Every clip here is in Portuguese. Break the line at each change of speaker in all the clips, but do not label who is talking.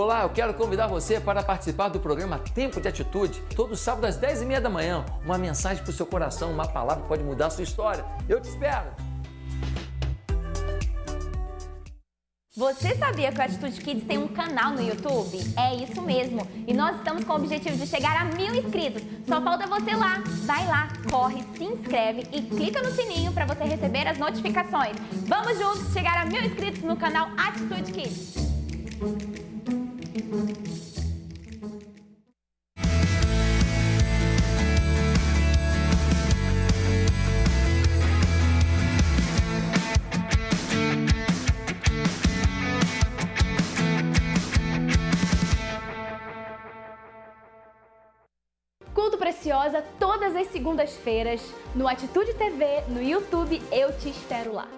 Olá, eu quero convidar você para participar do programa Tempo de Atitude, todo sábado às 10h30 da manhã. Uma mensagem para o seu coração, uma palavra que pode mudar a sua história. Eu te espero!
Você sabia que o Atitude Kids tem um canal no YouTube? É isso mesmo. E nós estamos com o objetivo de chegar a mil inscritos. Só falta você lá. Vai lá, corre, se inscreve e clica no sininho para você receber as notificações. Vamos juntos chegar a mil inscritos no canal Atitude Kids. Todas as segundas-feiras no Atitude TV, no YouTube. Eu te espero lá.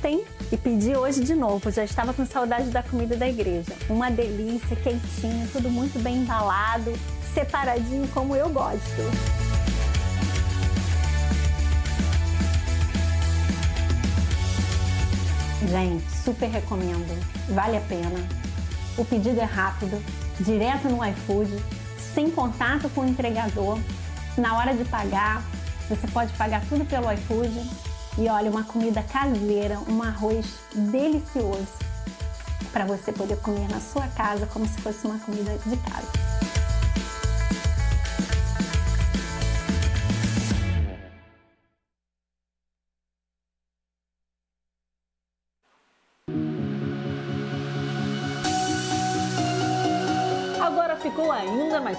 Ontem e pedi hoje de novo. Já estava com saudade da comida da igreja. Uma delícia, quentinho, tudo muito bem embalado, separadinho como eu gosto. Gente, super recomendo. Vale a pena. O pedido é rápido, direto no iFood, sem contato com o entregador. Na hora de pagar, você pode pagar tudo pelo iFood. E olha, uma comida caseira, um arroz delicioso para você poder comer na sua casa como se fosse uma comida de casa.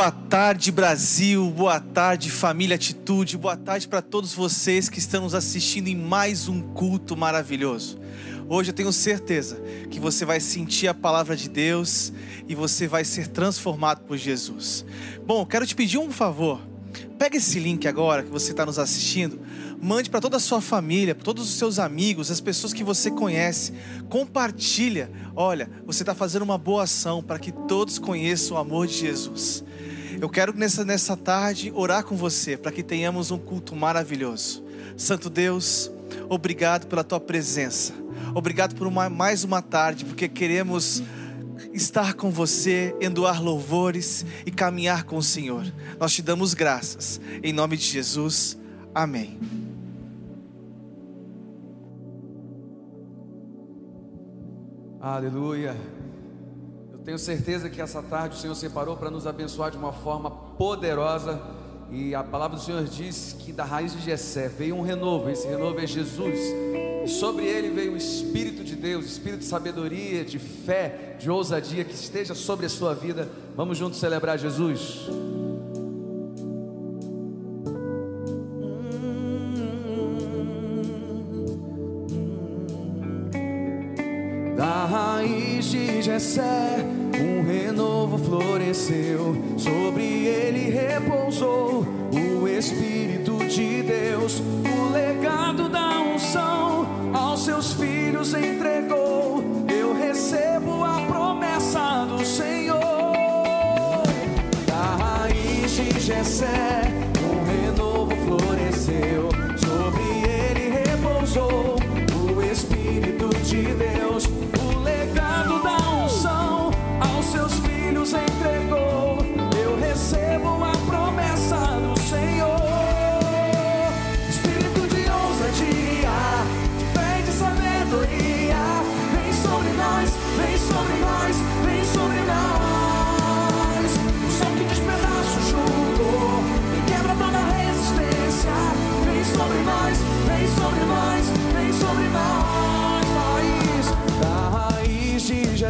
Boa tarde, Brasil. Boa tarde, família Atitude. Boa tarde para todos vocês que estão nos assistindo em mais um culto maravilhoso. Hoje eu tenho certeza que você vai sentir a palavra de Deus e você vai ser transformado por Jesus. Bom, quero te pedir um favor. Pega esse link agora que você está nos assistindo, mande para toda a sua família, para todos os seus amigos, as pessoas que você conhece. Compartilha. Olha, você está fazendo uma boa ação para que todos conheçam o amor de Jesus. Eu quero nessa, nessa tarde orar com você para que tenhamos um culto maravilhoso. Santo Deus, obrigado pela tua presença. Obrigado por uma, mais uma tarde, porque queremos estar com você, endoar louvores e caminhar com o Senhor. Nós te damos graças. Em nome de Jesus. Amém.
Aleluia. Eu tenho certeza que essa tarde o Senhor separou para nos abençoar de uma forma poderosa. E a palavra do Senhor diz que da raiz de Jessé veio um renovo, esse renovo é Jesus. E sobre ele veio o Espírito de Deus, Espírito de sabedoria, de fé, de ousadia que esteja sobre a sua vida. Vamos juntos celebrar Jesus. Da raiz de Jessé, um renovo floresceu, sobre ele repousou o Espírito de Deus, o legado da unção aos seus filhos entregou. Eu recebo a promessa do Senhor. Da raiz de Jessé, um renovo floresceu, sobre ele repousou o Espírito de Deus,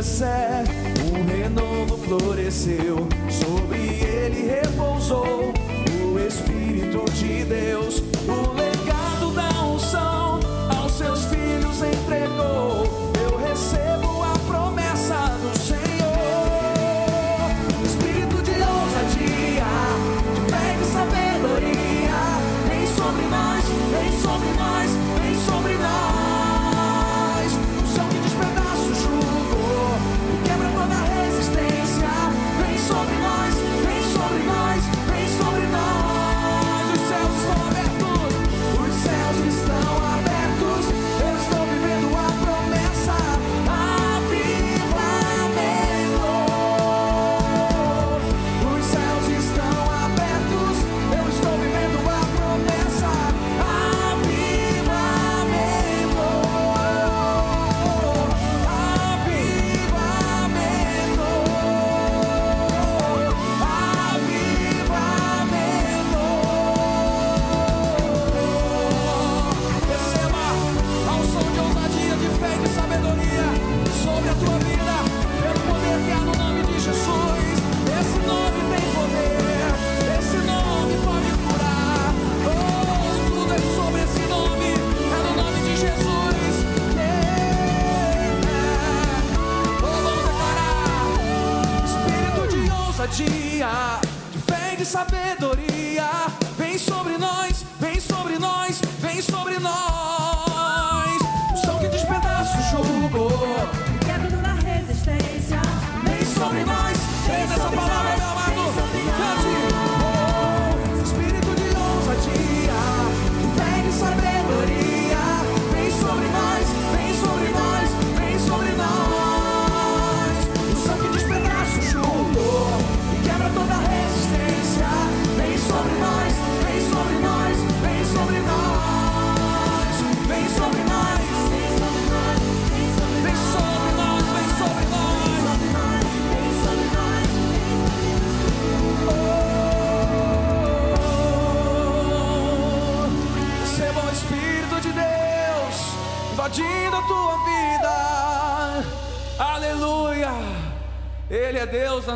Jessé, um renovo floresceu. Sobre ele repousou o Espírito de Deus.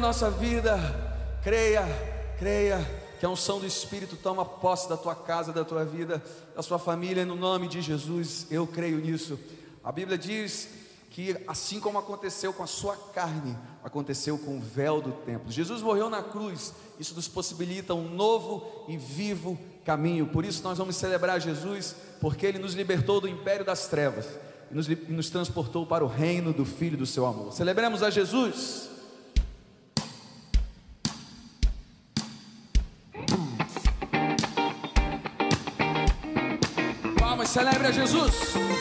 Nossa vida. Creia, creia que a unção do Espírito toma posse da tua casa, da tua vida, da sua família, no nome de Jesus. Eu creio nisso. A Bíblia diz que assim como aconteceu com a sua carne, aconteceu com o véu do templo. Jesus morreu na cruz, isso nos possibilita um novo e vivo caminho. Por isso nós vamos celebrar Jesus, porque ele nos libertou do império das trevas e nos, e nos transportou para o reino do Filho do seu amor. Celebremos a Jesus. Palmas, celebre a Jesus.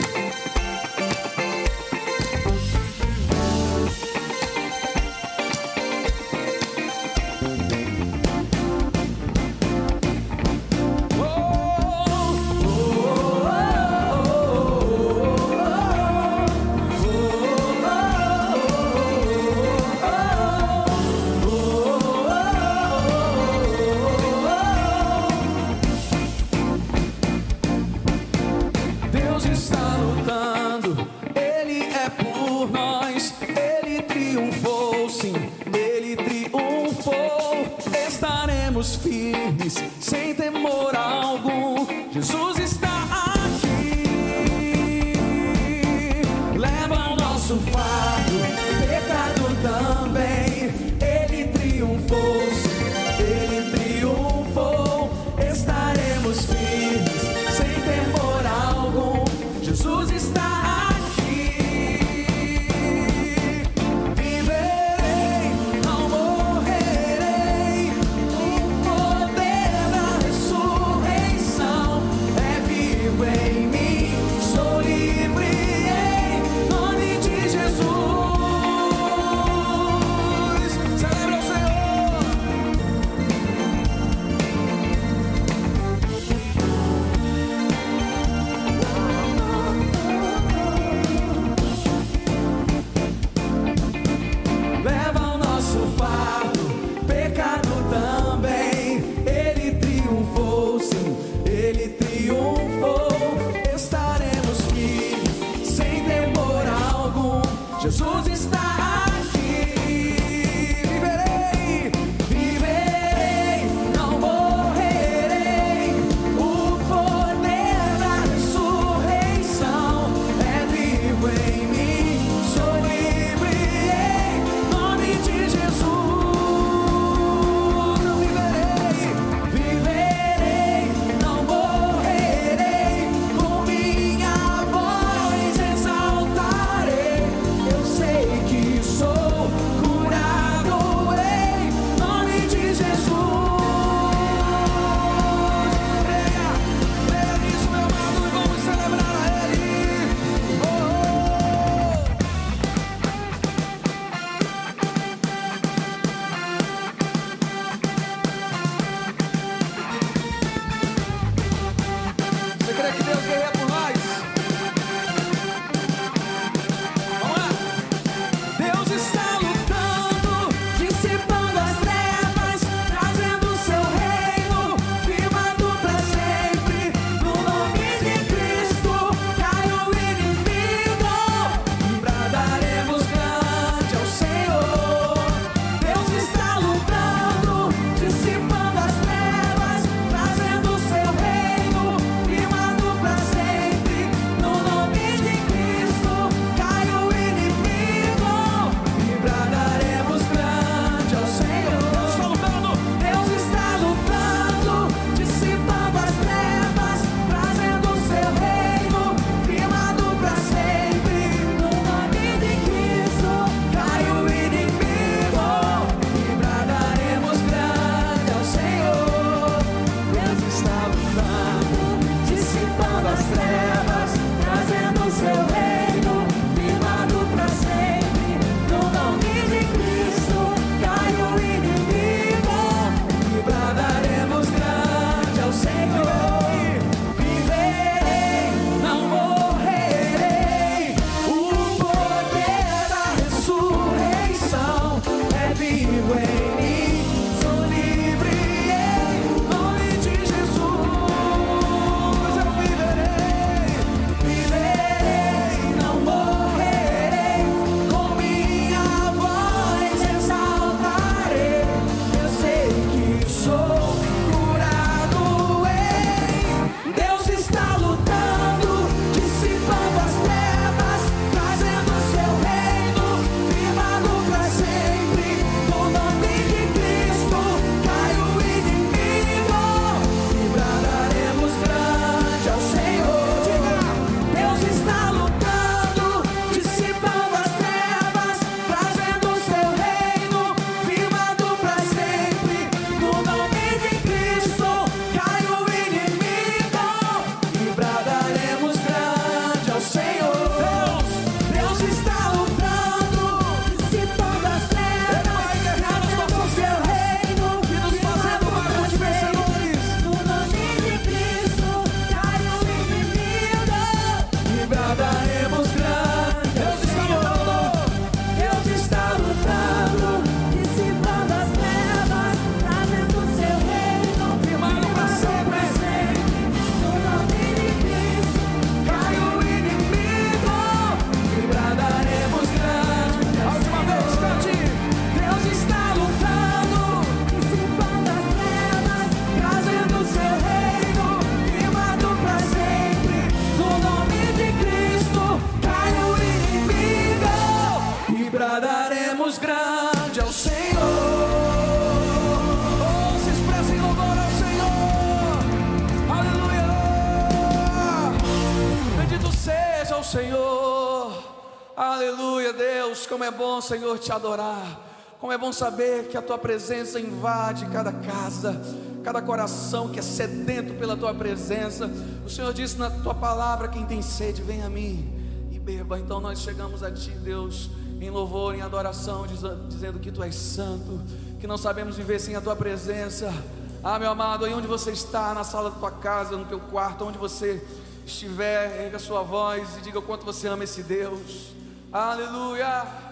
Senhor, te adorar. Como é bom saber que a tua presença invade cada casa, cada coração que é sedento pela tua presença. O Senhor disse na tua palavra: quem tem sede, vem a mim e beba. Então nós chegamos a ti, Deus, em louvor, em adoração, diz- dizendo que tu és santo, que não sabemos viver sem a tua presença. Ah, meu amado, aí onde você está, na sala da tua casa, no teu quarto, onde você estiver, erga a sua voz e diga o quanto você ama esse Deus. Aleluia.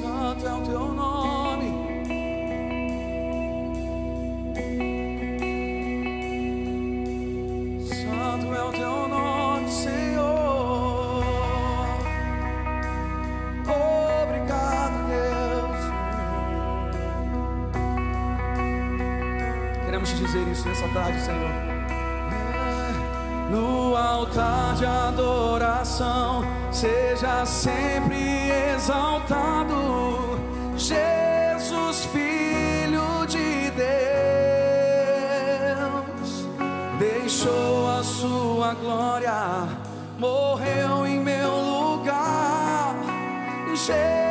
Santo é o teu nome. Santo é o teu nome, Senhor. Obrigado, Deus. Queremos te dizer isso nessa tarde, Senhor. No altar de adoração, seja sempre exaltado, Jesus, Filho de Deus, deixou a sua glória, morreu em meu lugar. Jesus,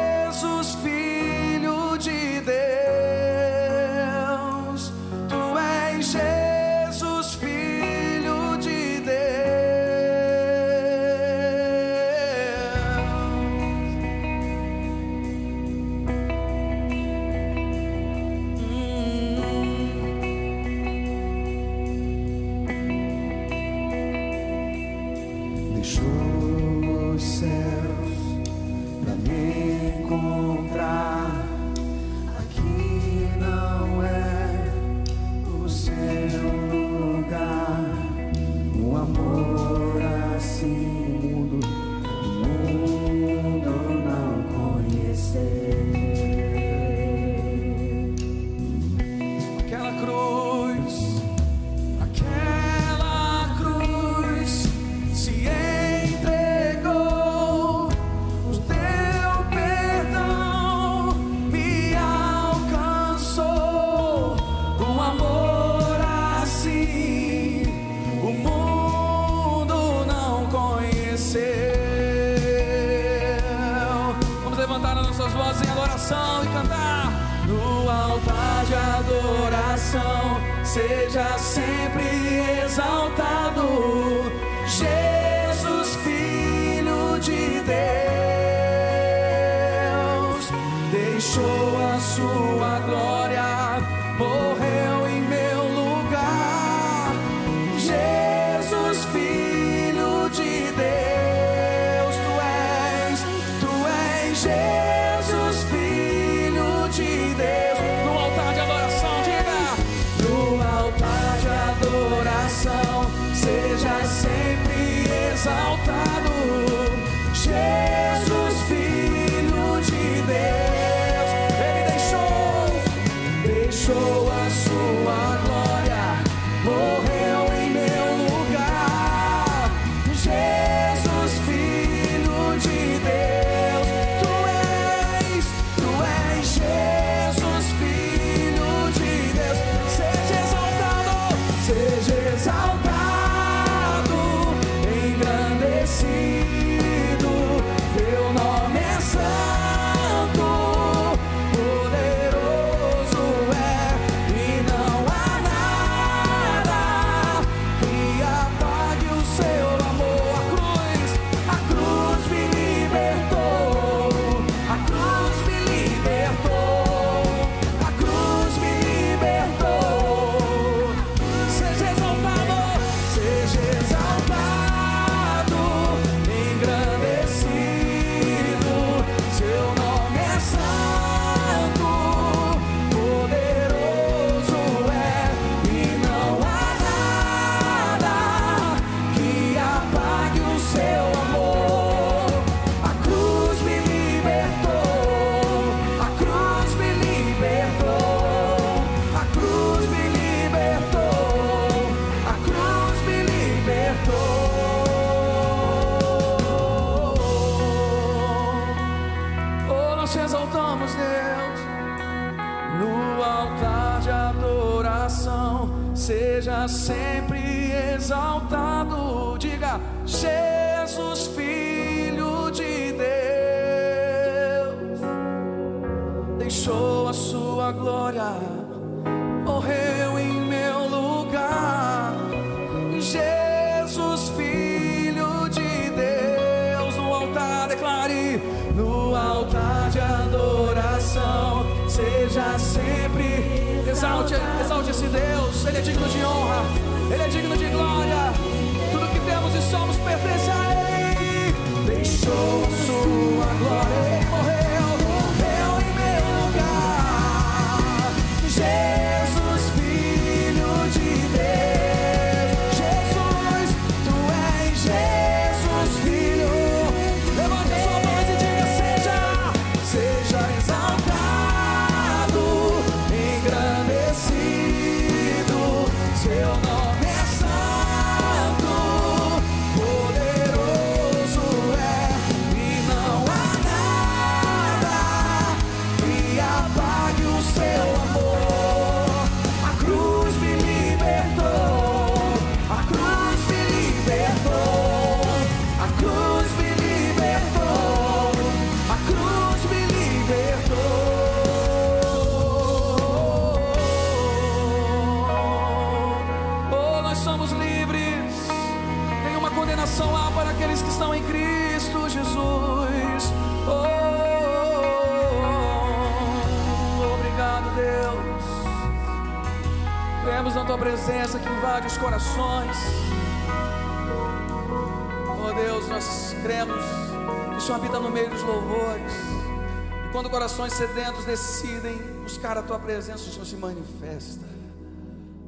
sedentos decidem buscar a tua presença, o Senhor se manifesta.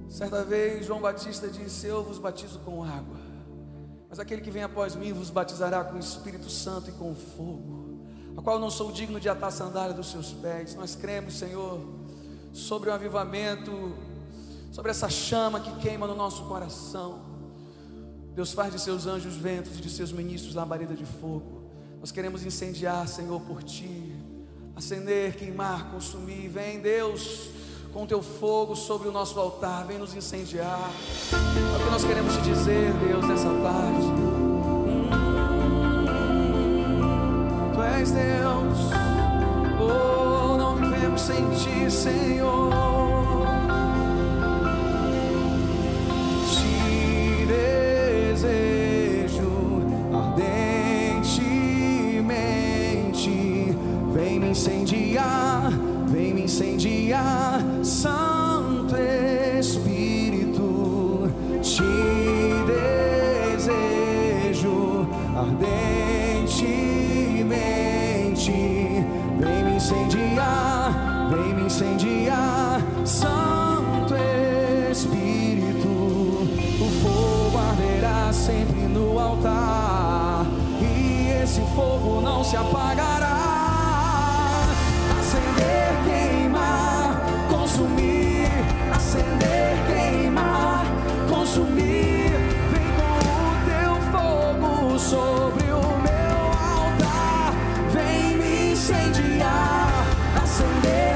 Certa vez João Batista disse: Eu vos batizo com água, mas aquele que vem após mim vos batizará com o Espírito Santo e com fogo, a qual não sou digno de atar a sandália dos seus pés. Nós cremos, Senhor, sobre o avivamento, sobre essa chama que queima no nosso coração. Deus faz de seus anjos ventos e de seus ministros labareda de fogo. Nós queremos incendiar, Senhor, por ti, acender, queimar, consumir. Vem, Deus, com teu fogo sobre o nosso altar, vem nos incendiar. É o que nós queremos te dizer, Deus, nessa tarde. Tu és Deus, oh, não vivemos sem ti, Senhor. Santo Espírito. O fogo arderá sempre no altar, e esse fogo não se apagará. Acender, queimar, consumir, acender, queimar, consumir. Vem com o teu fogo sobre o meu altar. Vem me incendiar, acender,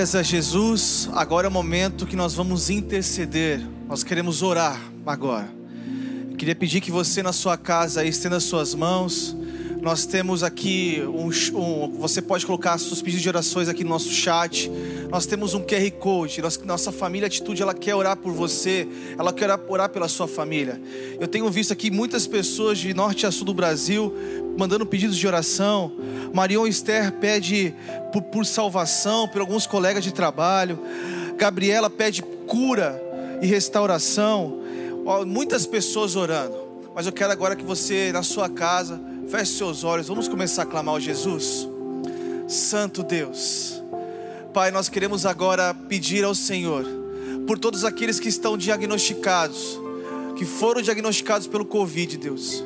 Glórias a Jesus. Agora é o momento que nós vamos interceder. Nós queremos orar agora. Eu queria pedir que você na sua casa estenda suas mãos. Nós temos aqui um, um- você pode colocar seus pedidos de orações aqui no nosso chat. Nós temos um QR Code. Nós- nossa família Atitude, ela quer orar por você. Ela quer orar pela sua família. Eu tenho visto aqui muitas pessoas de norte a sul do Brasil mandando pedidos de oração. Marion Esther pede por, por salvação, por alguns colegas de trabalho. Gabriela pede cura e restauração. Muitas pessoas orando. Mas eu quero agora que você, na sua casa, feche seus olhos. Vamos começar a clamar ao Jesus. Santo Deus. Pai, nós queremos agora pedir ao Senhor por todos aqueles que estão diagnosticados, que foram diagnosticados pelo Covid, Deus,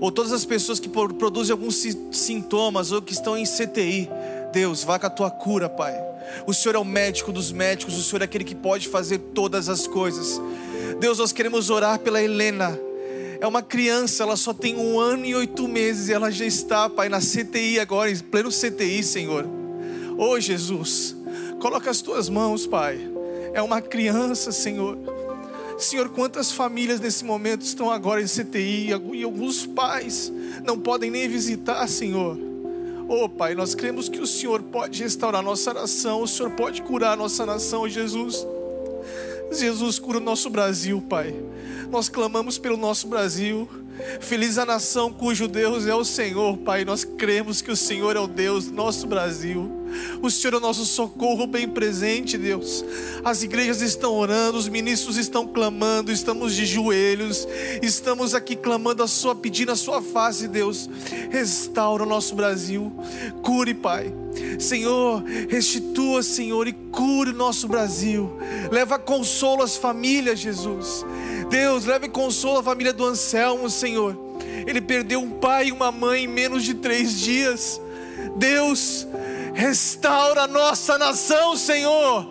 ou todas as pessoas que produzem alguns si- sintomas ou que estão em CTI, Deus, vá com a tua cura, Pai. O Senhor é o médico dos médicos, o Senhor é aquele que pode fazer todas as coisas. Deus, nós queremos orar pela Helena. É uma criança, ela só tem um ano e oito meses e ela já está, Pai, na CTI agora, em pleno CTI, Senhor. Oh Jesus, coloca as tuas mãos, Pai. É uma criança, Senhor. Senhor, quantas famílias nesse momento estão agora em CTI e alguns pais não podem nem visitar, Senhor. Oh, Pai, nós cremos que o Senhor pode restaurar nossa nação, o Senhor pode curar nossa nação, Jesus. Jesus, cura o nosso Brasil, Pai. Nós clamamos pelo nosso Brasil. Feliz a nação cujo Deus é o Senhor, Pai. Nós cremos que o Senhor é o Deus do nosso Brasil. O Senhor é o nosso socorro bem presente, Deus. As igrejas estão orando, os ministros estão clamando, estamos de joelhos, estamos aqui clamando a sua, pedindo a sua face, Deus. Restaura o nosso Brasil. Cure, Pai. Senhor, restitua, Senhor, e cure o nosso Brasil. Leva consolo às famílias, Jesus. Deus, leve consolo à família do Anselmo, Senhor. Ele perdeu um pai e uma mãe em menos de três dias. Deus, restaura a nossa nação, Senhor.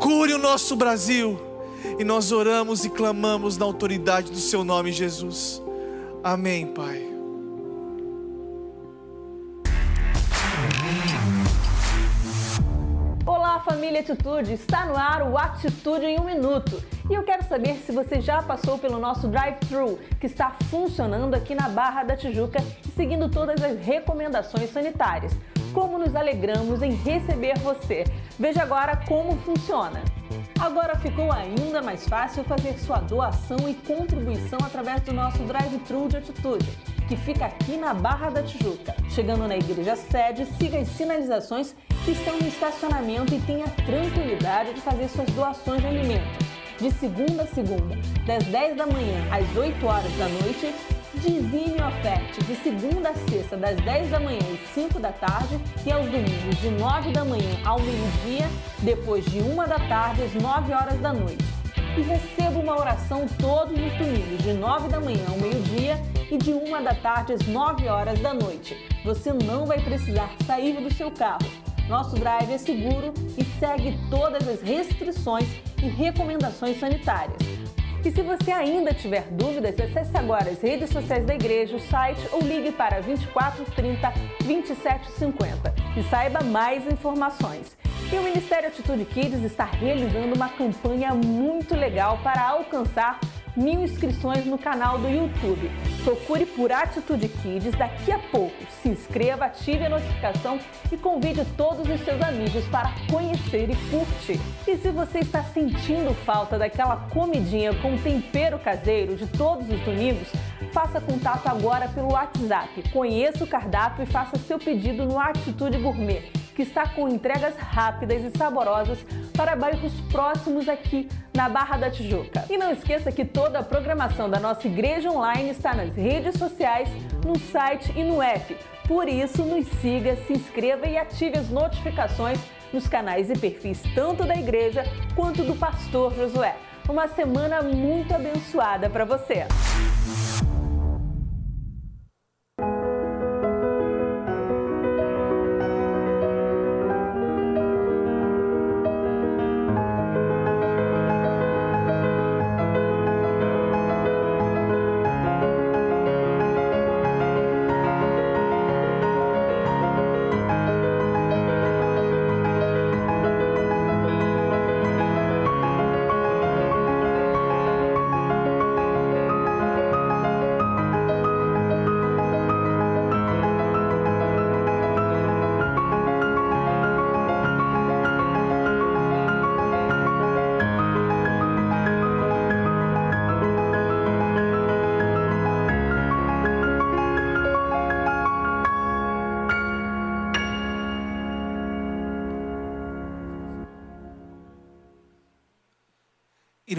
Cure o nosso Brasil. E nós oramos e clamamos na autoridade do Seu nome, Jesus. Amém, Pai.
Olá, família Atitude! Está no ar o Atitude em um Minuto. E eu quero saber se você já passou pelo nosso drive-thru, que está funcionando aqui na Barra da Tijuca e seguindo todas as recomendações sanitárias. Como nos alegramos em receber você. Veja agora como funciona. Agora ficou ainda mais fácil fazer sua doação e contribuição através do nosso drive-thru de atitude, que fica aqui na Barra da Tijuca. Chegando na igreja sede, siga as sinalizações que estão no estacionamento e tenha tranquilidade de fazer suas doações de alimentos. De segunda a segunda, das 10 da manhã às 8 horas da noite, dizime e oferte de segunda a sexta, das 10 da manhã às 5 da tarde e aos domingos, de 9 da manhã ao meio-dia, depois de 1 da tarde às 9 horas da noite. E receba uma oração todos os domingos, de 9 da manhã ao meio-dia e de 1 da tarde às 9 horas da noite. Você não vai precisar sair do seu carro. Nosso drive é seguro e segue todas as restrições e recomendações sanitárias. E se você ainda tiver dúvidas, acesse agora as redes sociais da igreja, o site ou ligue para 24 30 27 50 e saiba mais informações. E o Ministério Atitude Kids está realizando uma campanha muito legal para alcançar mil inscrições no canal do YouTube. Procure por Atitude Kids daqui a pouco. Se inscreva, ative a notificação e convide todos os seus amigos para conhecer e curtir. E se você está sentindo falta daquela comidinha com tempero caseiro de todos os domingos, faça contato agora pelo WhatsApp. Conheça o cardápio e faça seu pedido no Atitude Gourmet que está com entregas rápidas e saborosas para bairros próximos aqui na Barra da Tijuca. E não esqueça que toda a programação da nossa igreja online está nas redes sociais, no site e no app. Por isso, nos siga, se inscreva e ative as notificações nos canais e perfis tanto da igreja quanto do pastor Josué. Uma semana muito abençoada para você.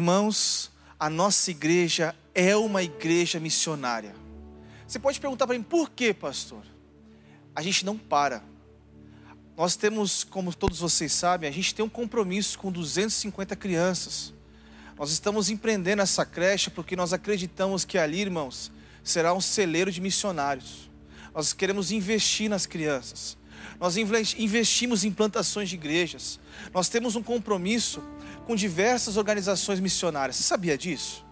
Irmãos, a nossa igreja é uma igreja missionária. Você pode perguntar para mim, por quê, pastor? A gente não para. Nós temos, como todos vocês sabem, a gente tem um compromisso com 250 crianças. Nós estamos empreendendo essa creche porque nós acreditamos que ali, irmãos, será um celeiro de missionários. Nós queremos investir nas crianças. Nós investimos em plantações de igrejas. Nós temos um compromisso com diversas organizações missionárias. Você sabia disso?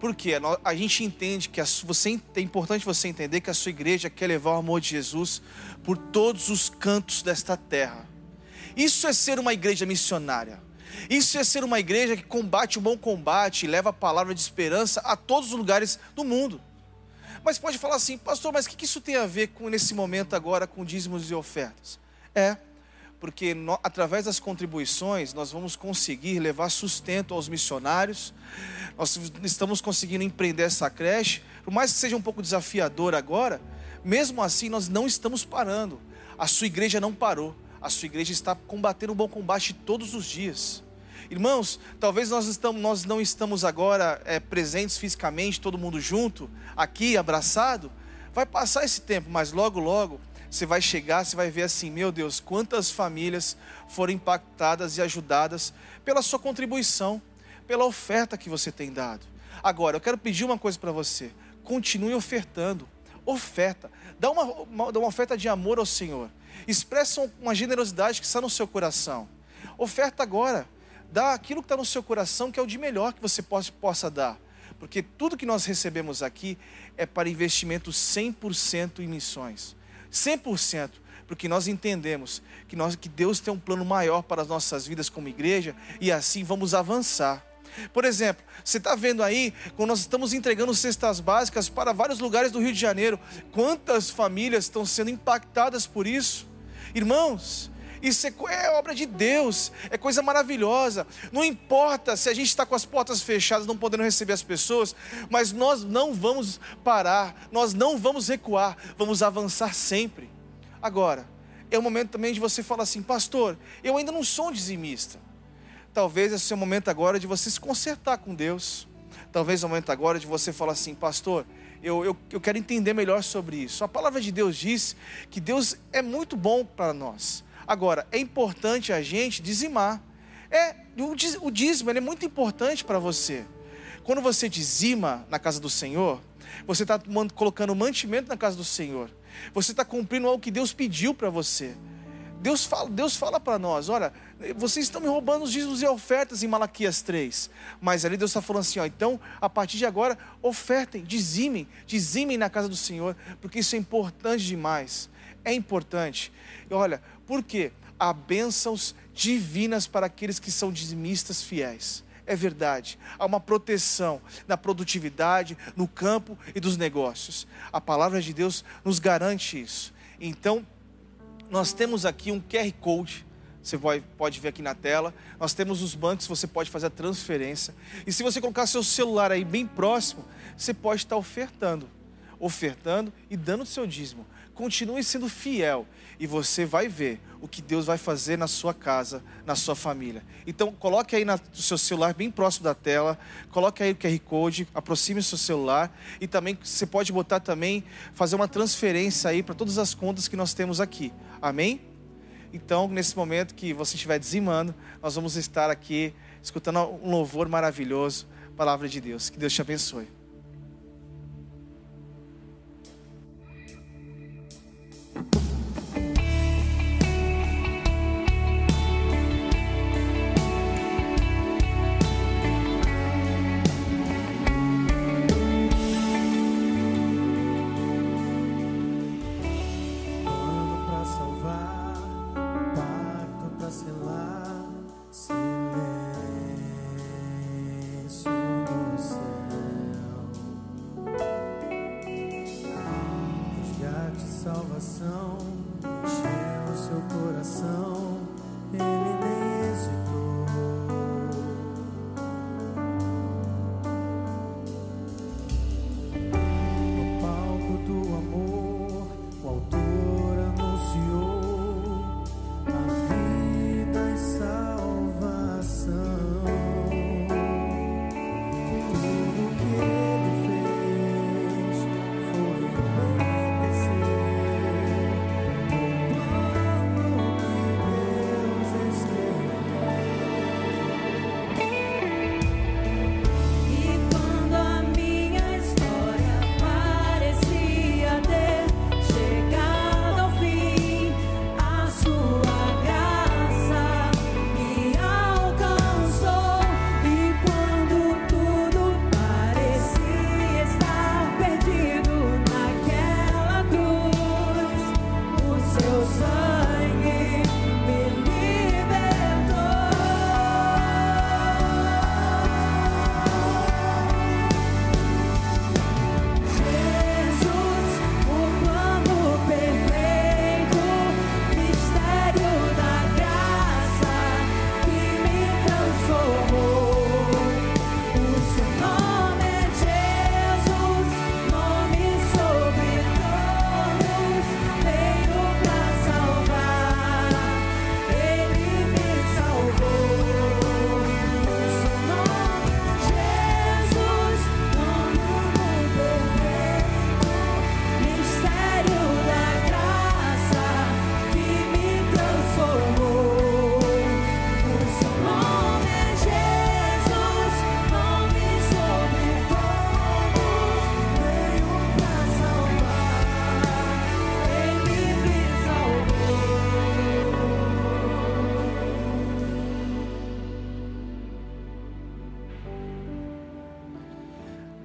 Porque a gente entende que a, você, é importante você entender que a sua igreja quer levar o amor de Jesus por todos os cantos desta terra. Isso é ser uma igreja missionária. Isso é ser uma igreja que combate o bom combate e leva a palavra de esperança a todos os lugares do mundo. Mas pode falar assim, pastor, mas o que isso tem a ver com nesse momento agora com dízimos e ofertas? É, porque no, através das contribuições nós vamos conseguir levar sustento aos missionários, nós estamos conseguindo empreender essa creche, por mais que seja um pouco desafiador agora, mesmo assim nós não estamos parando, a sua igreja não parou, a sua igreja está combatendo um bom combate todos os dias. Irmãos, talvez nós, estamos, nós não estamos agora é, presentes fisicamente, todo mundo junto, aqui, abraçado. Vai passar esse tempo, mas logo, logo, você vai chegar, você vai ver assim: meu Deus, quantas famílias foram impactadas e ajudadas pela sua contribuição, pela oferta que você tem dado. Agora, eu quero pedir uma coisa para você: continue ofertando. Oferta. Dá uma, uma, dá uma oferta de amor ao Senhor. Expressa uma generosidade que está no seu coração. Oferta agora. Dá aquilo que está no seu coração, que é o de melhor que você possa, possa dar. Porque tudo que nós recebemos aqui é para investimento 100% em missões. 100%, porque nós entendemos que, nós, que Deus tem um plano maior para as nossas vidas como igreja e assim vamos avançar. Por exemplo, você está vendo aí, quando nós estamos entregando cestas básicas para vários lugares do Rio de Janeiro, quantas famílias estão sendo impactadas por isso? Irmãos, isso é, é, obra de Deus, é coisa maravilhosa. Não importa se a gente está com as portas fechadas, não podendo receber as pessoas, mas nós não vamos parar, nós não vamos recuar, vamos avançar sempre. Agora, é o momento também de você falar assim, pastor, eu ainda não sou um dizimista. Talvez esse seja o momento agora de você se consertar com Deus. Talvez é o momento agora de você falar assim, pastor, eu, eu, eu quero entender melhor sobre isso. A palavra de Deus diz que Deus é muito bom para nós. Agora, é importante a gente dizimar. É, o dízimo é muito importante para você. Quando você dizima na casa do Senhor, você está colocando mantimento na casa do Senhor. Você está cumprindo o que Deus pediu para você. Deus fala, Deus fala para nós: olha, vocês estão me roubando os dízimos e ofertas em Malaquias 3. Mas ali Deus está falando assim: ó, então, a partir de agora, ofertem, dizimem, dizimem na casa do Senhor, porque isso é importante demais. É importante. E olha, por quê? Há bênçãos divinas para aqueles que são dizimistas fiéis. É verdade. Há uma proteção na produtividade, no campo e dos negócios. A palavra de Deus nos garante isso. Então, nós temos aqui um QR Code. Você pode ver aqui na tela. Nós temos os bancos, você pode fazer a transferência. E se você colocar seu celular aí bem próximo, você pode estar ofertando. Ofertando e dando o seu dízimo. Continue sendo fiel e você vai ver o que Deus vai fazer na sua casa, na sua família. Então, coloque aí no seu celular bem próximo da tela, coloque aí o QR Code, aproxime o seu celular e também você pode botar também, fazer uma transferência aí para todas as contas que nós temos aqui. Amém? Então, nesse momento que você estiver dizimando, nós vamos estar aqui escutando um louvor maravilhoso, palavra de Deus. Que Deus te abençoe.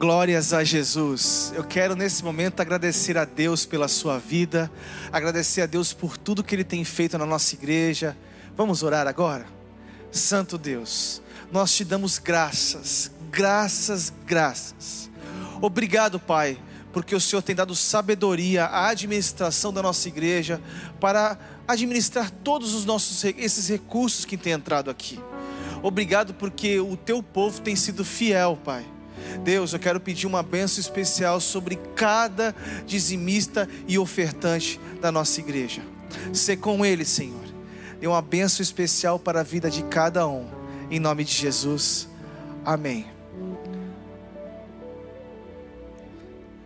Glórias a Jesus. Eu quero nesse momento agradecer a Deus pela sua vida, agradecer a Deus por tudo que Ele tem feito na nossa igreja. Vamos orar agora? Santo Deus, nós te damos graças, graças, graças. Obrigado, Pai, porque o Senhor tem dado sabedoria à administração da nossa igreja para administrar todos os nossos esses recursos que têm entrado aqui. Obrigado porque o teu povo tem sido fiel, Pai. Deus, eu quero pedir uma benção especial sobre cada dizimista e ofertante da nossa igreja. Ser com ele, Senhor. Dê uma benção especial para a vida de cada um. Em nome de Jesus. Amém.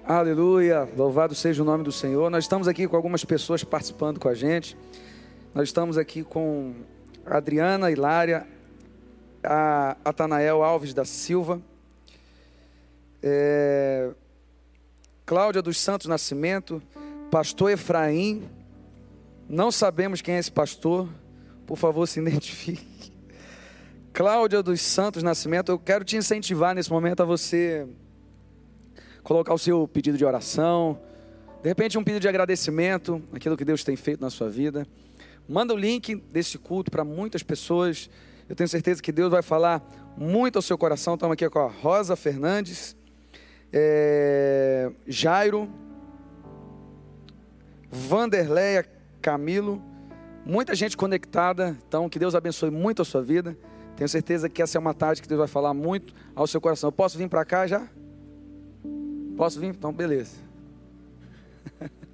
Aleluia, louvado seja o nome do Senhor. Nós estamos aqui com algumas pessoas participando com a gente. Nós estamos aqui com a Adriana Hilária, a Atanael Alves da Silva, é, Cláudia dos Santos Nascimento, pastor Efraim. Não sabemos quem é esse pastor, por favor se identifique. Cláudia dos Santos Nascimento, eu quero te incentivar nesse momento a você colocar o seu pedido de oração, de repente um pedido de agradecimento, aquilo que Deus tem feito na sua vida. Manda o link desse culto para muitas pessoas. Eu tenho certeza que Deus vai falar muito ao seu coração. Estamos aqui com a Rosa Fernandes, é, Jairo, Vanderleia Camilo, muita gente conectada. Então, que Deus abençoe muito a sua vida. Tenho certeza que essa é uma tarde que Deus vai falar muito ao seu coração. Eu posso vir para cá já? Posso vir? Então, beleza.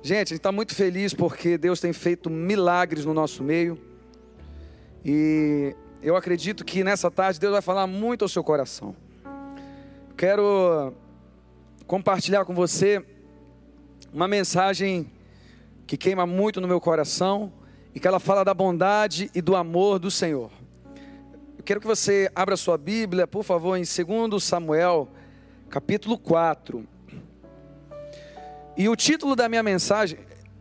Gente, a gente está muito feliz porque Deus tem feito milagres no nosso meio. E eu acredito que nessa tarde Deus vai falar muito ao seu coração. Quero compartilhar com você uma mensagem que queima muito no meu coração e que ela fala da bondade e do amor do Senhor. Eu quero que você abra sua Bíblia, por favor, em 2 Samuel, capítulo 4. E o título da minha mensagem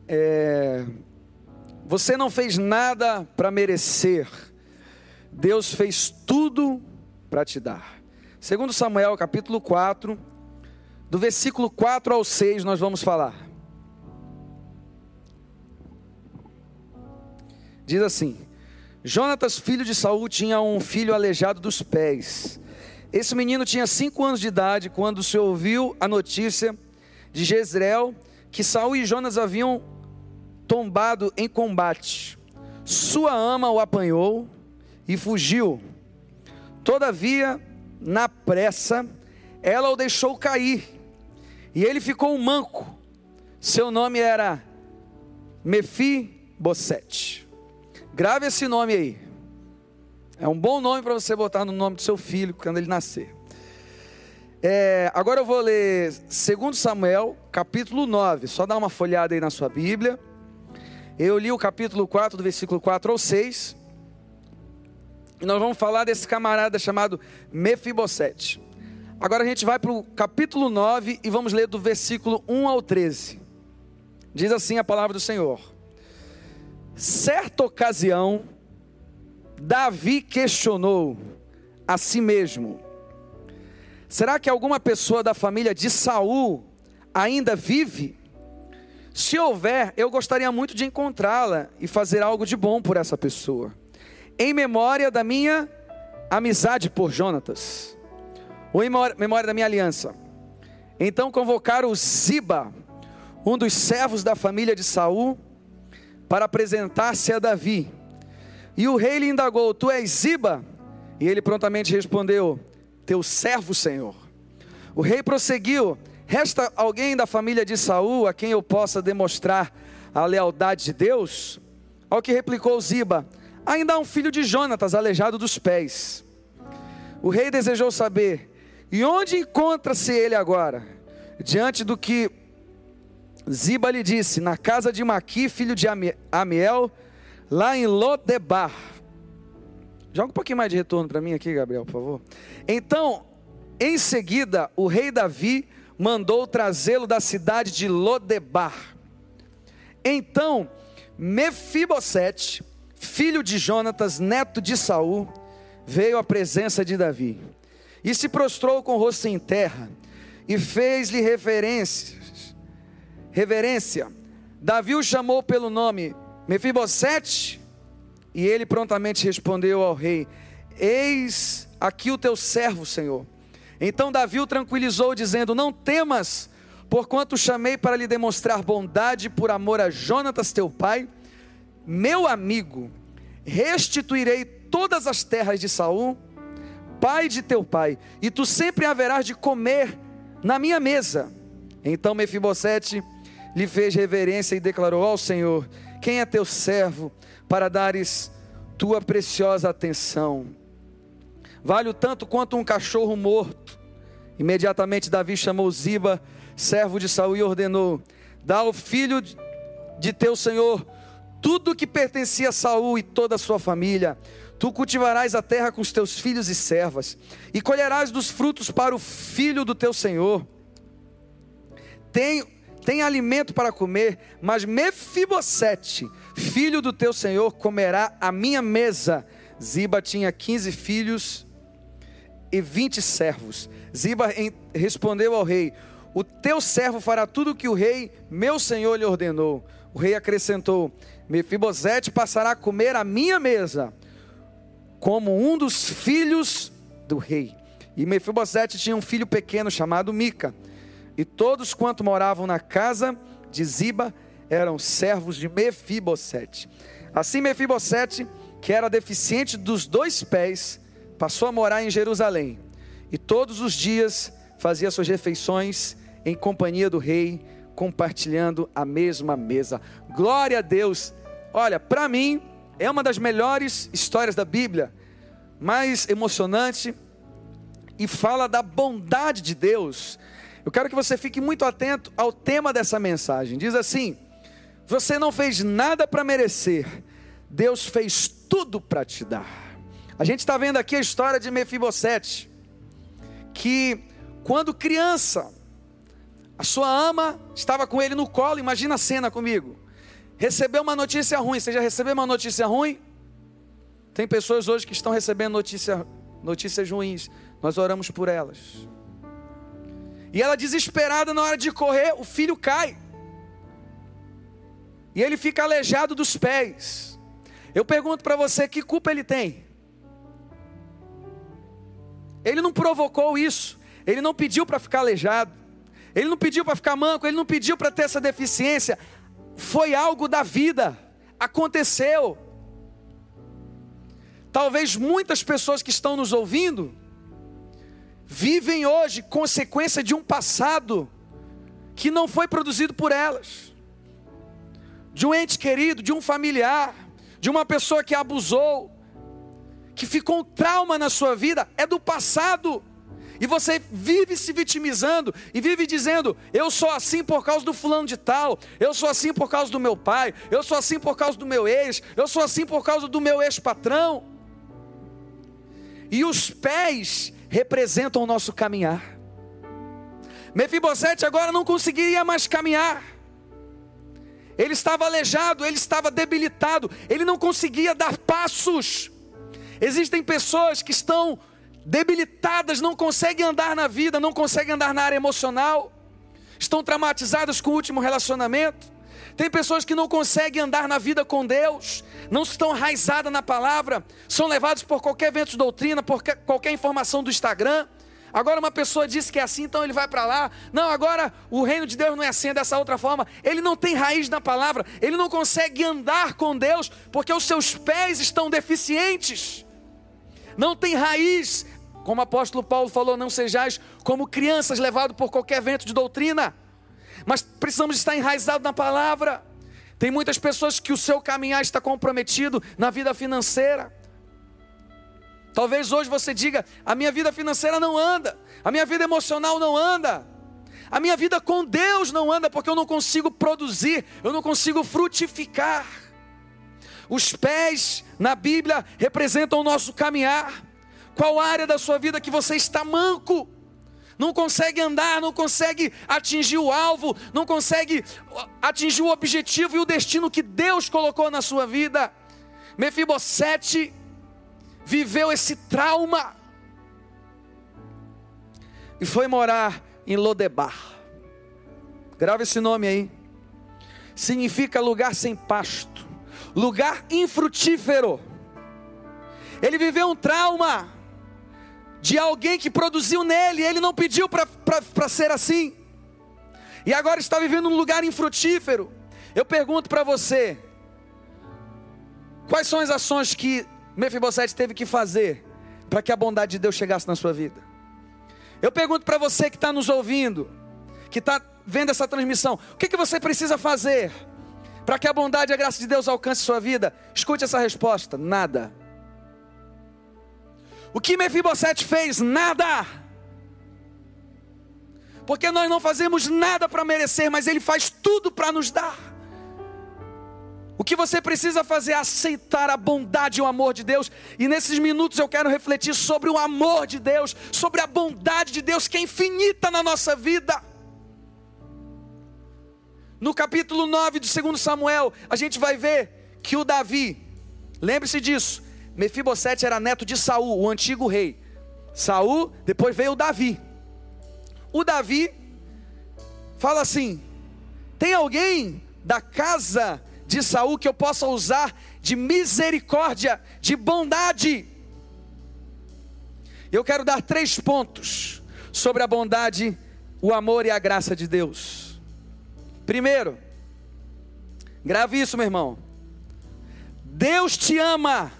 é: Você não fez nada para merecer, Deus fez tudo para te dar. Segundo Samuel, capítulo 4, do versículo 4 ao 6, nós vamos falar. Diz assim: Jonatas, filho de Saul, tinha um filho aleijado dos pés. Esse menino tinha cinco anos de idade quando se ouviu a notícia de Jezreel que Saul e Jonas haviam tombado em combate. Sua ama o apanhou e fugiu. Todavia, na pressa, ela o deixou cair e ele ficou manco. Seu nome era Mefibosete. Grave esse nome aí. É um bom nome para você botar no nome do seu filho quando ele nascer. É, agora eu vou ler 2 Samuel, capítulo 9. Só dá uma folhada aí na sua Bíblia. Eu li o capítulo 4, do versículo 4 ao 6. E nós vamos falar desse camarada chamado Mefibosete. Agora a gente vai para o capítulo 9 e vamos ler do versículo 1 ao 13. Diz assim a palavra do Senhor. Certa ocasião, Davi questionou a si mesmo: Será que alguma pessoa da família de Saul ainda vive? Se houver, eu gostaria muito de encontrá-la e fazer algo de bom por essa pessoa, em memória da minha amizade por Jonatas, ou em memória da minha aliança. Então convocaram Ziba, um dos servos da família de Saul, para apresentar-se a Davi. E o rei lhe indagou: Tu és Ziba? E ele prontamente respondeu: teu servo, Senhor. O rei prosseguiu: Resta alguém da família de Saul a quem eu possa demonstrar a lealdade de Deus? Ao que replicou Ziba: Ainda há um filho de Jonatas aleijado dos pés. O rei desejou saber: E onde encontra-se ele agora? Diante do que Ziba lhe disse: Na casa de Maqui, filho de Amiel, lá em Lodebar. Joga um pouquinho mais de retorno para mim aqui, Gabriel, por favor. Então, em seguida, o rei Davi mandou trazê-lo da cidade de Lodebar. Então, Mefibosete, filho de Jonatas, neto de Saul, veio à presença de Davi e se prostrou com o rosto em terra e fez-lhe reverências. Reverência. Davi o chamou pelo nome Mefibosete e ele prontamente respondeu ao rei: Eis aqui o teu servo, Senhor. Então Davi o tranquilizou, dizendo: Não temas, porquanto chamei para lhe demonstrar bondade por amor a Jonatas, teu pai, meu amigo. Restituirei todas as terras de Saul, pai de teu pai, e tu sempre haverás de comer na minha mesa. Então Mefibosete lhe fez reverência e declarou ao Senhor: Quem é teu servo para dares tua preciosa atenção? Vale o tanto quanto um cachorro morto. Imediatamente Davi chamou Ziba, servo de Saul, e ordenou: Dá ao filho de teu senhor tudo que pertencia a Saul e toda a sua família. Tu cultivarás a terra com os teus filhos e servas, e colherás dos frutos para o filho do teu senhor. Tem, tem alimento para comer, mas Mefibosete, filho do teu senhor, comerá a minha mesa. Ziba tinha quinze filhos e vinte servos. Ziba respondeu ao rei: O teu servo fará tudo o que o rei, meu senhor, lhe ordenou. O rei acrescentou: Mefibosete passará a comer a minha mesa, como um dos filhos do rei. E Mefibosete tinha um filho pequeno chamado Mica. E todos quanto moravam na casa de Ziba eram servos de Mefibosete. Assim Mefibosete, que era deficiente dos dois pés, passou a morar em Jerusalém. E todos os dias fazia suas refeições em companhia do rei, compartilhando a mesma mesa. Glória a Deus. Olha, para mim é uma das melhores histórias da Bíblia, mais emocionante e fala da bondade de Deus. Eu quero que você fique muito atento ao tema dessa mensagem. Diz assim: Você não fez nada para merecer, Deus fez tudo para te dar. A gente está vendo aqui a história de Mefibosete, que quando criança, a sua ama estava com ele no colo, imagina a cena comigo. Recebeu uma notícia ruim, você já recebeu uma notícia ruim? Tem pessoas hoje que estão recebendo notícia, notícias ruins, nós oramos por elas. E ela desesperada na hora de correr, o filho cai. E ele fica aleijado dos pés. Eu pergunto para você, que culpa ele tem? Ele não provocou isso. Ele não pediu para ficar aleijado. Ele não pediu para ficar manco. Ele não pediu para ter essa deficiência. Foi algo da vida. Aconteceu. Talvez muitas pessoas que estão nos ouvindo vivem hoje consequência de um passado que não foi produzido por elas. De um ente querido, de um familiar, de uma pessoa que abusou, que ficou um trauma na sua vida é do passado. E você vive se vitimizando e vive dizendo: eu sou assim por causa do fulano de tal, eu sou assim por causa do meu pai, eu sou assim por causa do meu ex, eu sou assim por causa do meu ex-patrão. E os pés representam o nosso caminhar. Mefibosete agora não conseguiria mais caminhar. Ele estava aleijado, ele estava debilitado, ele não conseguia dar passos. Existem pessoas que estão debilitadas, não conseguem andar na vida, não conseguem andar na área emocional, estão traumatizadas com o último relacionamento. Tem pessoas que não conseguem andar na vida com Deus, não estão enraizadas na palavra, são levados por qualquer vento de doutrina, por qualquer informação do Instagram. Agora uma pessoa disse que é assim, então ele vai para lá. Não, agora o reino de Deus não é assim, é dessa outra forma. Ele não tem raiz na palavra, ele não consegue andar com Deus, porque os seus pés estão deficientes não tem raiz. Como o apóstolo Paulo falou, não sejais como crianças levados por qualquer vento de doutrina, mas precisamos estar enraizados na palavra. Tem muitas pessoas que o seu caminhar está comprometido na vida financeira. Talvez hoje você diga: a minha vida financeira não anda, a minha vida emocional não anda, a minha vida com Deus não anda, porque eu não consigo produzir, eu não consigo frutificar. Os pés na Bíblia representam o nosso caminhar. Qual área da sua vida que você está manco? Não consegue andar, não consegue atingir o alvo, não consegue atingir o objetivo e o destino que Deus colocou na sua vida. Mefibosete viveu esse trauma e foi morar em Lodebar. Grava esse nome aí. Significa lugar sem pasto, lugar infrutífero. Ele viveu um trauma de alguém que produziu nele, ele não pediu para ser assim, e agora está vivendo num lugar infrutífero. Eu pergunto para você: quais são as ações que Mefibosete teve que fazer para que a bondade de Deus chegasse na sua vida? Eu pergunto para você que está nos ouvindo, que está vendo essa transmissão, o que, que você precisa fazer para que a bondade e a graça de Deus alcance sua vida? Escute essa resposta: nada. O que Mefibosete fez? Nada. Porque nós não fazemos nada para merecer, mas Ele faz tudo para nos dar. O que você precisa fazer é aceitar a bondade e o amor de Deus. E nesses minutos eu quero refletir sobre o amor de Deus, sobre a bondade de Deus que é infinita na nossa vida. No capítulo 9 de 2 Samuel, a gente vai ver que o Davi, lembre-se disso, Mefibosete era neto de Saul, o antigo rei. Saul, depois veio o Davi. O Davi fala assim: tem alguém da casa de Saul que eu possa usar de misericórdia, de bondade. Eu quero dar três pontos sobre a bondade, o amor e a graça de Deus. Primeiro, grave isso, meu irmão. Deus te ama.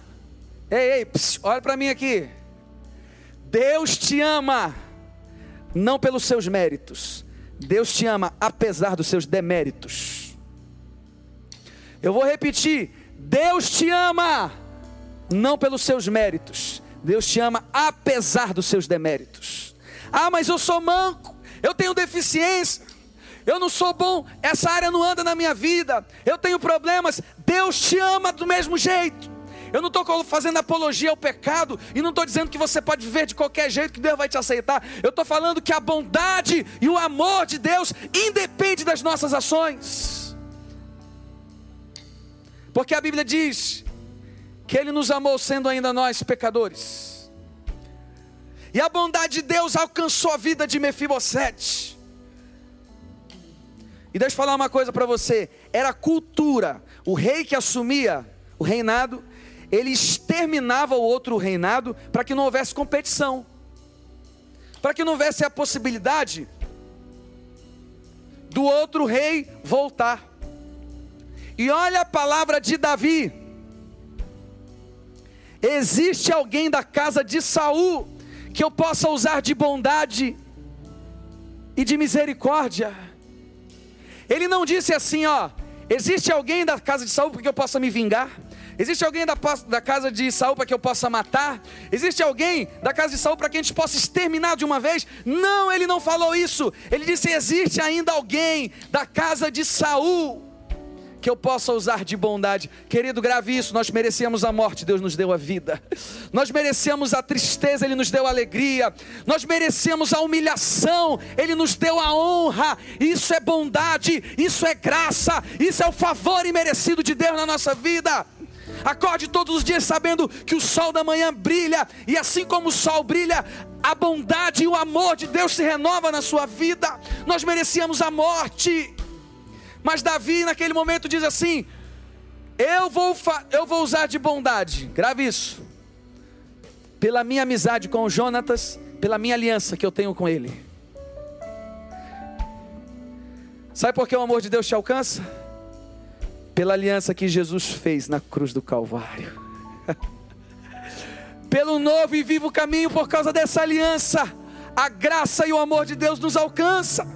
Ei, ei, pss, olha para mim aqui. Deus te ama, não pelos seus méritos. Deus te ama apesar dos seus deméritos. Eu vou repetir: Deus te ama, não pelos seus méritos, Deus te ama apesar dos seus deméritos. Ah, mas eu sou manco, eu tenho deficiência, eu não sou bom, essa área não anda na minha vida, eu tenho problemas. Deus te ama do mesmo jeito. Eu não estou fazendo apologia ao pecado e não estou dizendo que você pode viver de qualquer jeito que Deus vai te aceitar. Eu estou falando que a bondade e o amor de Deus independe das nossas ações. Porque a Bíblia diz que Ele nos amou sendo ainda nós pecadores. E a bondade de Deus alcançou a vida de Mefibosete. E deixa eu falar uma coisa para você: era cultura. O rei que assumia o reinado, ele exterminava o outro reinado para que não houvesse competição, para que não houvesse a possibilidade do outro rei voltar. E olha a palavra de Davi. Existe alguém da casa de Saul que eu possa usar de bondade e de misericórdia. Ele não disse assim, ó, existe alguém da casa de Saul para que eu possa me vingar? Existe alguém da, da casa de Saul para que eu possa matar? Existe alguém da casa de Saul para que a gente possa exterminar de uma vez? Não, ele não falou isso. Ele disse: existe ainda alguém da casa de Saul que eu possa usar de bondade. Querido, grave isso. Nós merecíamos a morte, Deus nos deu a vida. Nós merecíamos a tristeza, Ele nos deu a alegria. Nós merecíamos a humilhação, Ele nos deu a honra. Isso é bondade, isso é graça, isso é o favor imerecido de Deus na nossa vida. Acorde todos os dias sabendo que o sol da manhã brilha, e assim como o sol brilha, a bondade e o amor de Deus se renova na sua vida. Nós merecíamos a morte. Mas Davi, naquele momento, diz assim: eu vou, eu vou usar de bondade, grave isso, pela minha amizade com o Jonatas, pela minha aliança que eu tenho com ele. Sabe por que o amor de Deus te alcança? Pela aliança que Jesus fez na cruz do Calvário. Pelo novo e vivo caminho, por causa dessa aliança, a graça e o amor de Deus nos alcança.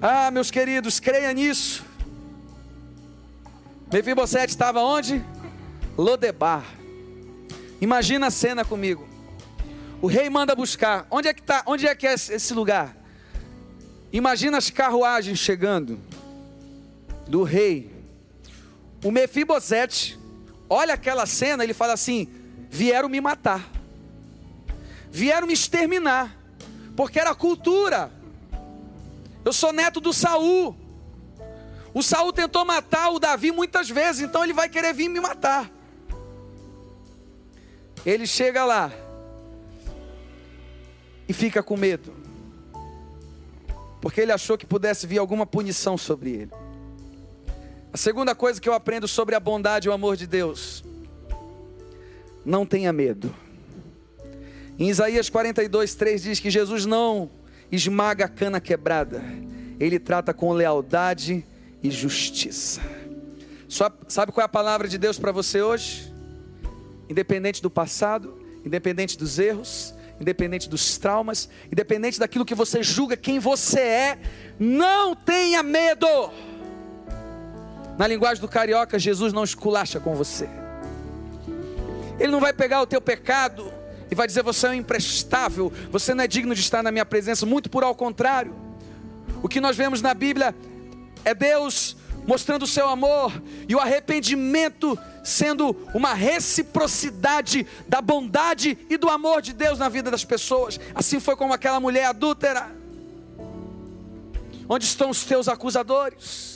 Ah, meus queridos, creia nisso. Mefibosete estava onde? Lodebar. Imagina a cena comigo. O rei manda buscar. Onde é que tá? Onde é que é esse lugar? Imagina as carruagens chegando do rei. O Mefibosete olha aquela cena, ele fala assim: vieram me matar. Vieram me exterminar. Porque era cultura. Eu sou neto do Saul. O Saul tentou matar o Davi muitas vezes, então ele vai querer vir me matar. ele chega lá e fica com medo, porque ele achou que pudesse vir alguma punição sobre ele. A segunda coisa que eu aprendo sobre a bondade e o amor de Deus: não tenha medo. Em Isaías 42, 3 diz que Jesus não esmaga a cana quebrada, ele trata com lealdade e justiça. Sabe qual é a palavra de Deus para você hoje? Independente do passado, independente dos erros, independente dos traumas, independente daquilo que você julga quem você é, não tenha medo. Na linguagem do carioca, Jesus não esculacha com você. Ele não vai pegar o teu pecado e vai dizer você é um imprestável, você não é digno de estar na minha presença, muito por ao contrário. O que nós vemos na Bíblia é Deus mostrando o seu amor e o arrependimento sendo uma reciprocidade da bondade e do amor de Deus na vida das pessoas. Assim foi como aquela mulher adúltera. Onde estão os teus acusadores?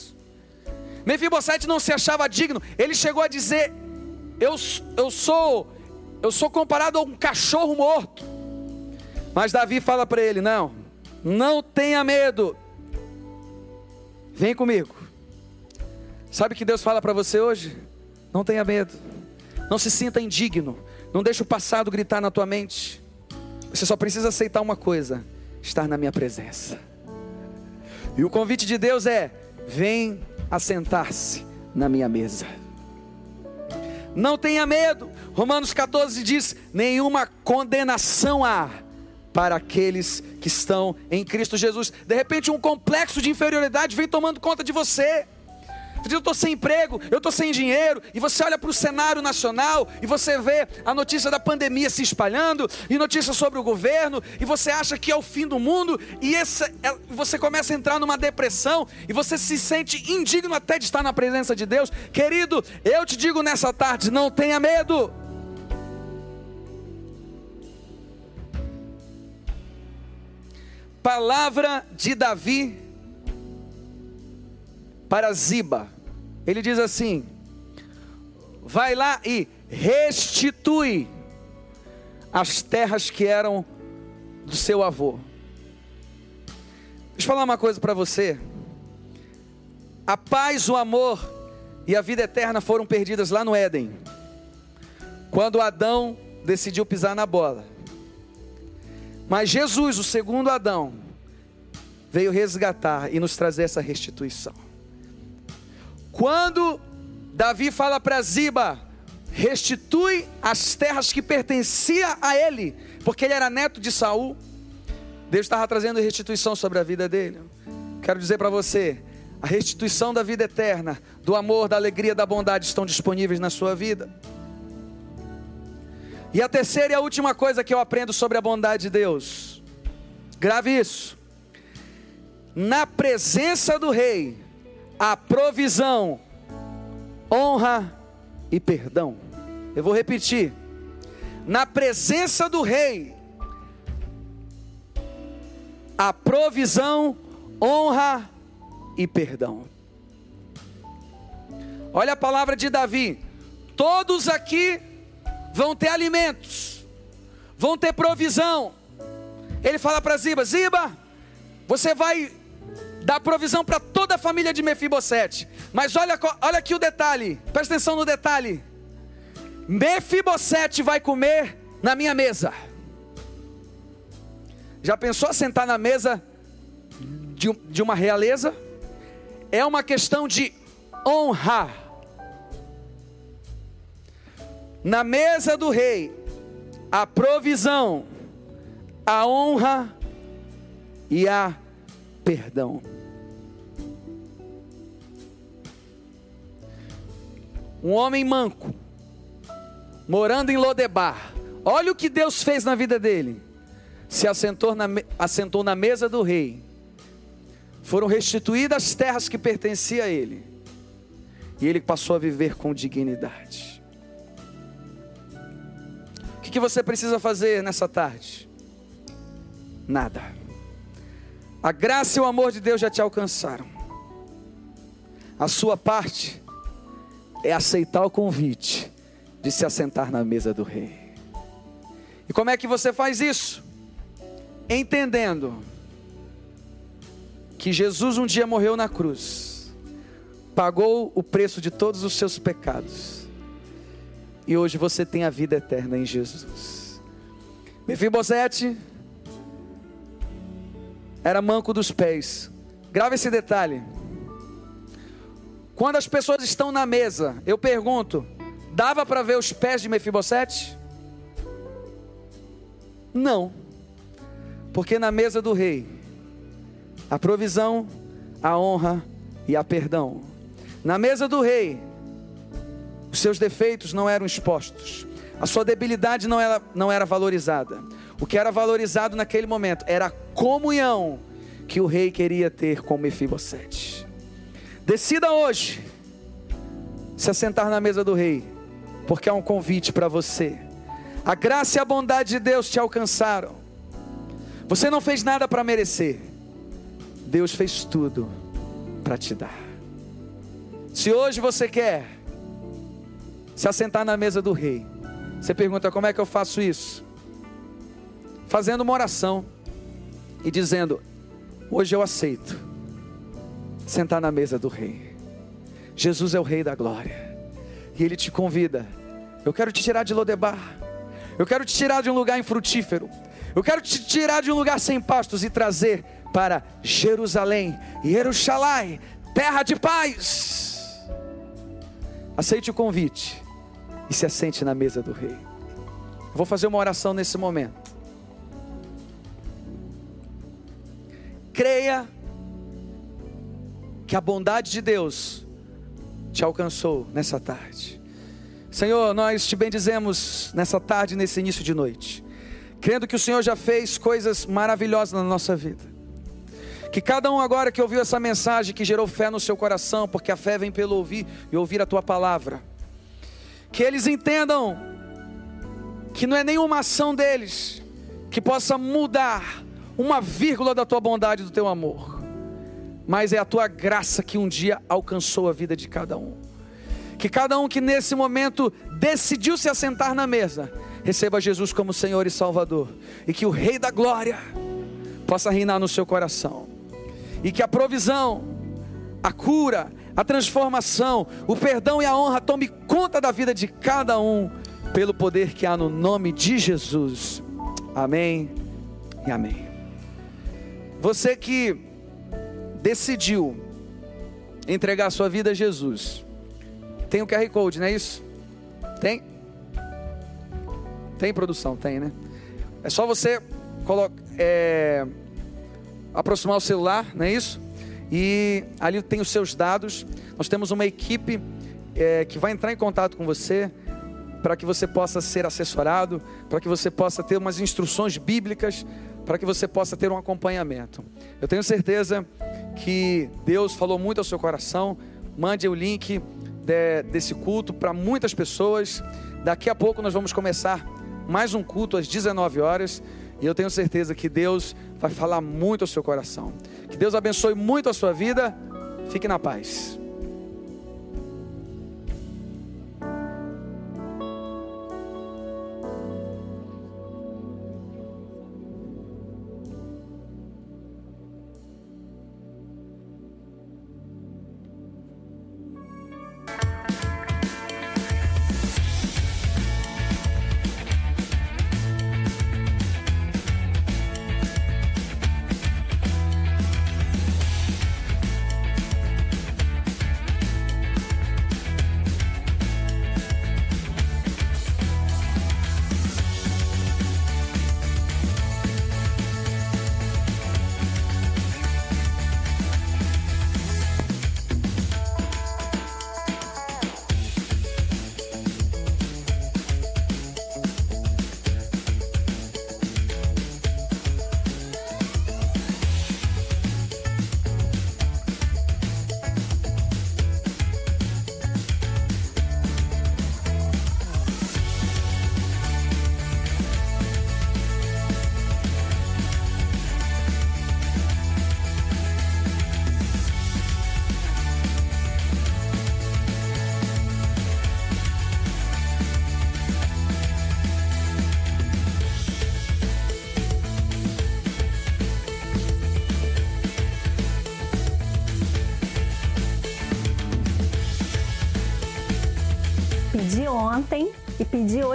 Mefibosete não se achava digno. Ele chegou a dizer: eu, eu sou eu sou comparado a um cachorro morto. Mas Davi fala para ele: Não, não tenha medo. Vem comigo. Sabe o que Deus fala para você hoje? Não tenha medo. Não se sinta indigno. Não deixe o passado gritar na tua mente. Você só precisa aceitar uma coisa: estar na minha presença. E o convite de Deus é: vem assentar-se na minha mesa. Não tenha medo. Romanos 14 diz: nenhuma condenação há para aqueles que estão em Cristo Jesus. De repente, um complexo de inferioridade vem tomando conta de você eu estou sem emprego, eu estou sem dinheiro, e você olha para o cenário nacional e você vê a notícia da pandemia se espalhando, e notícias sobre o governo, e você acha que é o fim do mundo, e é, você começa a entrar numa depressão, e você se sente indigno até de estar na presença de Deus. Querido, eu te digo nessa tarde: não tenha medo. Palavra de Davi para Ziba. Ele diz assim: vai lá e restitui as terras que eram do seu avô. Deixa eu falar uma coisa para você. A paz, o amor e a vida eterna foram perdidas lá no Éden, quando Adão decidiu pisar na bola. Mas Jesus, o segundo Adão, veio resgatar e nos trazer essa restituição. Quando Davi fala para Ziba, restitui as terras que pertenciam a ele, porque ele era neto de Saul. Deus estava trazendo restituição sobre a vida dele. Quero dizer para você, a restituição da vida eterna, do amor, da alegria, da bondade estão disponíveis na sua vida. E a terceira e a última coisa que eu aprendo sobre a bondade de Deus, grave isso. Na presença do rei, a provisão, honra e perdão. Eu vou repetir. Na presença do rei, a provisão, honra e perdão. Olha a palavra de Davi: todos aqui vão ter alimentos, vão ter provisão. Ele fala para Ziba: Ziba, você vai dá provisão para toda a família de Mefibosete. Mas olha, olha aqui o detalhe, presta atenção no detalhe. Mefibosete vai comer na minha mesa. Já pensou sentar na mesa de, de uma realeza? É uma questão de honra. Na mesa do rei, a provisão, a honra e a perdão. Um homem manco, morando em Lodebar. Olha o que Deus fez na vida dele. Se assentou na, assentou na mesa do rei. Foram restituídas as terras que pertenciam a ele. E ele passou a viver com dignidade. O que, que você precisa fazer nessa tarde? Nada. A graça e o amor de Deus já te alcançaram. A sua parte é aceitar o convite de se assentar na mesa do rei. E como é que você faz isso? Entendendo que Jesus um dia morreu na cruz, pagou o preço de todos os seus pecados, e hoje você tem a vida eterna em Jesus. Mefibosete era manco dos pés. Grava esse detalhe. Quando as pessoas estão na mesa, eu pergunto: dava para ver os pés de Mefibosete? Não. Porque na mesa do rei, a provisão, a honra e a perdão. Na mesa do rei, os seus defeitos não eram expostos, a sua debilidade não era, não era valorizada. O que era valorizado naquele momento era a comunhão que o rei queria ter com Mefibosete. Decida hoje se assentar na mesa do rei, porque há um convite para você. A graça e a bondade de Deus te alcançaram. Você não fez nada para merecer. Deus fez tudo para te dar. Se hoje você quer se assentar na mesa do rei, você pergunta como é que eu faço isso? Fazendo uma oração e dizendo: Hoje eu aceito sentar na mesa do rei. Jesus é o rei da glória. E ele te convida. Eu quero te tirar de Lodebar. Eu quero te tirar de um lugar infrutífero. Eu quero te tirar de um lugar sem pastos e trazer para Jerusalém, Jerusalém, terra de paz. Aceite o convite e se assente na mesa do rei. Eu vou fazer uma oração nesse momento. Creia que a bondade de Deus te alcançou nessa tarde. Senhor, nós te bendizemos nessa tarde, nesse início de noite, crendo que o Senhor já fez coisas maravilhosas na nossa vida. Que cada um agora que ouviu essa mensagem, que gerou fé no seu coração, porque a fé vem pelo ouvir e ouvir a tua palavra, que eles entendam que não é nenhuma ação deles que possa mudar uma vírgula da tua bondade, do teu amor, mas é a tua graça que um dia alcançou a vida de cada um. Que cada um que nesse momento decidiu se assentar na mesa, receba Jesus como Senhor e Salvador, e que o Rei da Glória possa reinar no seu coração, e que a provisão, a cura, a transformação, o perdão e a honra tome conta da vida de cada um, pelo poder que há no nome de Jesus. Amém e amém. Você que decidiu entregar sua vida a Jesus, tem o QR Code, não é isso? Tem? Tem produção, tem, né? É só você colocar, é, aproximar o celular, não é isso? E ali tem os seus dados. Nós temos uma equipe é, que vai entrar em contato com você para que você possa ser assessorado, para que você possa ter umas instruções bíblicas para que você possa ter um acompanhamento. Eu tenho certeza que Deus falou muito ao seu coração. Mande o link de, desse culto para muitas pessoas. Daqui a pouco nós vamos começar mais um culto às 19 horas. E eu tenho certeza que Deus vai falar muito ao seu coração. Que Deus abençoe muito a sua vida. Fique na paz.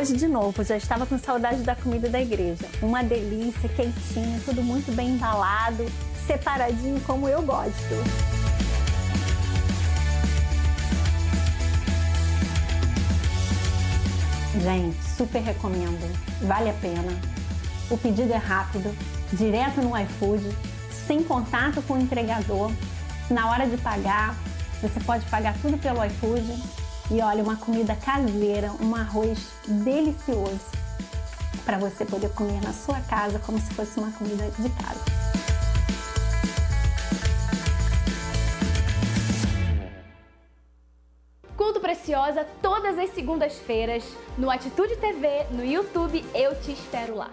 Hoje de novo. Já estava com saudade da comida da igreja. Uma delícia, quentinho, tudo muito bem embalado, separadinho como eu gosto. Gente, super recomendo. Vale a pena. O pedido é rápido, direto no iFood, sem contato com o entregador. Na hora de pagar, você pode pagar tudo pelo iFood. E olha, uma comida caseira, um arroz delicioso para você poder comer na sua casa como se fosse uma comida de casa.
Culto Preciosa todas as segundas-feiras no Atitude TV, no YouTube. Eu te espero lá.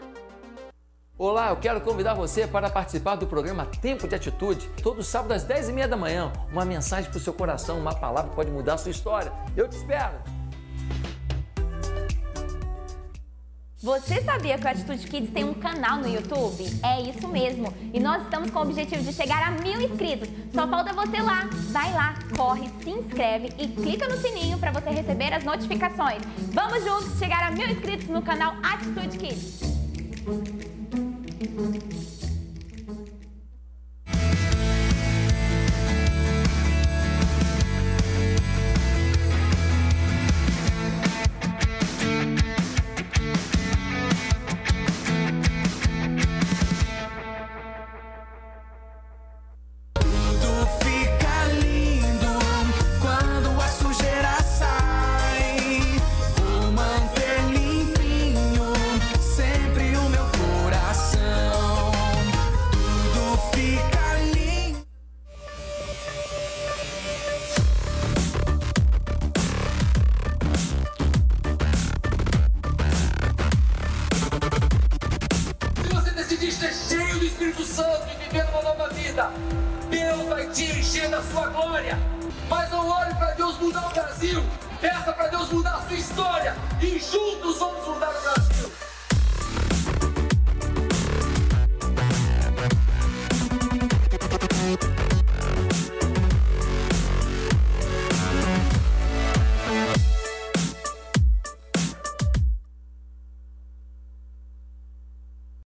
Olá, eu quero convidar você para participar do programa Tempo de Atitude, todo sábado às 10h30 da manhã. Uma mensagem para o seu coração, uma palavra pode mudar a sua história. Eu te espero!
Você sabia que o Atitude Kids tem um canal no YouTube? É isso mesmo. E nós estamos com o objetivo de chegar a mil inscritos. Só falta você lá. Vai lá, corre, se inscreve e clica no sininho para você receber as notificações. Vamos juntos chegar a mil inscritos no canal Atitude Kids.
Tudo